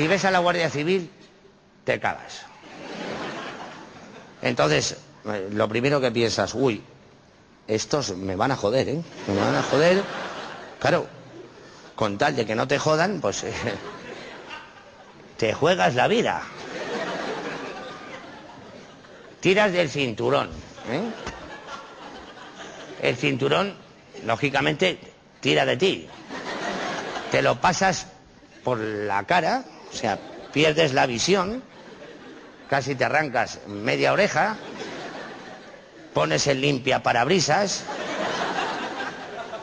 Si ves a la Guardia Civil, te cagas. Entonces, eh, lo primero que piensas, uy, estos me van a joder, ¿eh? Me van a joder. Claro, con tal de que no te jodan, pues eh, te juegas la vida. Tiras del cinturón. ¿eh? El cinturón, lógicamente, tira de ti. Te lo pasas por la cara, o sea, pierdes la visión, casi te arrancas media oreja, pones el limpia parabrisas.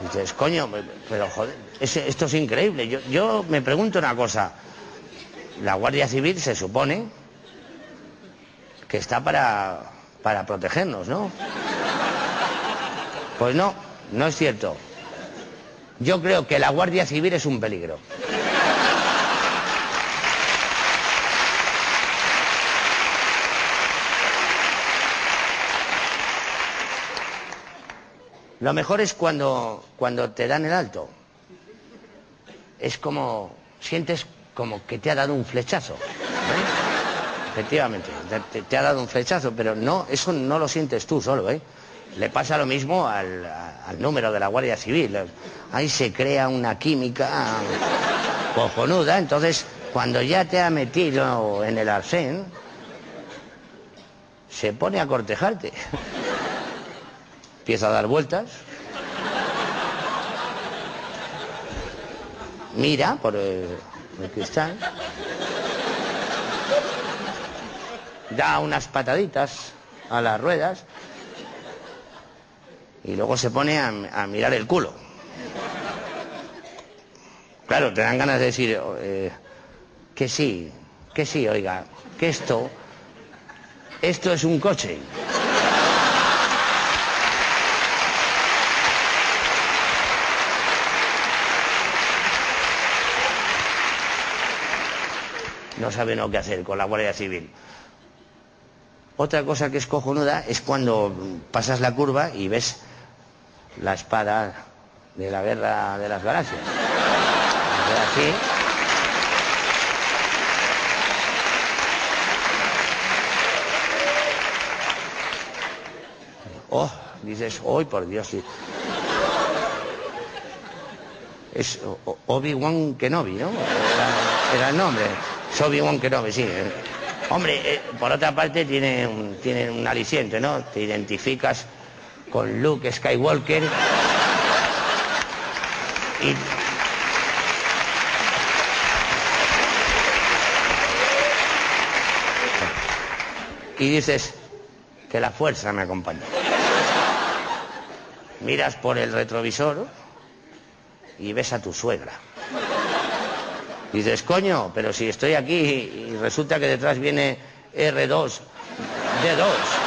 Y dices, coño, pero joder, esto es increíble. Yo, yo me pregunto una cosa. La Guardia Civil se supone que está para, para protegernos, ¿no? Pues no, no es cierto. Yo creo que la Guardia Civil es un peligro. Lo mejor es cuando, cuando te dan el alto. Es como, sientes como que te ha dado un flechazo. ¿eh? Efectivamente, te, ha dado un flechazo, pero no, eso no lo sientes tú solo, ¿eh? Le pasa lo mismo al, al número de la Guardia Civil. Ahí se crea una química cojonuda, entonces cuando ya te ha metido en el arsén, se pone a cortejarte empieza a dar vueltas, mira por el, cristal, da unas pataditas a las ruedas y luego se pone a, mirar el culo. Claro, te dan ganas de decir eh, que sí, que sí, oiga, que esto, esto es un coche. No saben lo que hacer con la Guardia Civil. Otra cosa que es cojonuda es cuando pasas la curva y ves la espada de la guerra de las galaxias. Así. Oh, dices, hoy por Dios. Es Obi-Wan Kenobi, ¿no? Era, era el nombre. Obi-Wan Kenobi, sí. Hombre, eh, por otra parte tiene un, tiene un aliciente, ¿no? Te identificas con Luke Skywalker. Y, y dices que la fuerza me acompaña. Miras por el retrovisor y ves a tu suegra. Y dices, coño, pero si estoy aquí y resulta que detrás viene R2, D2.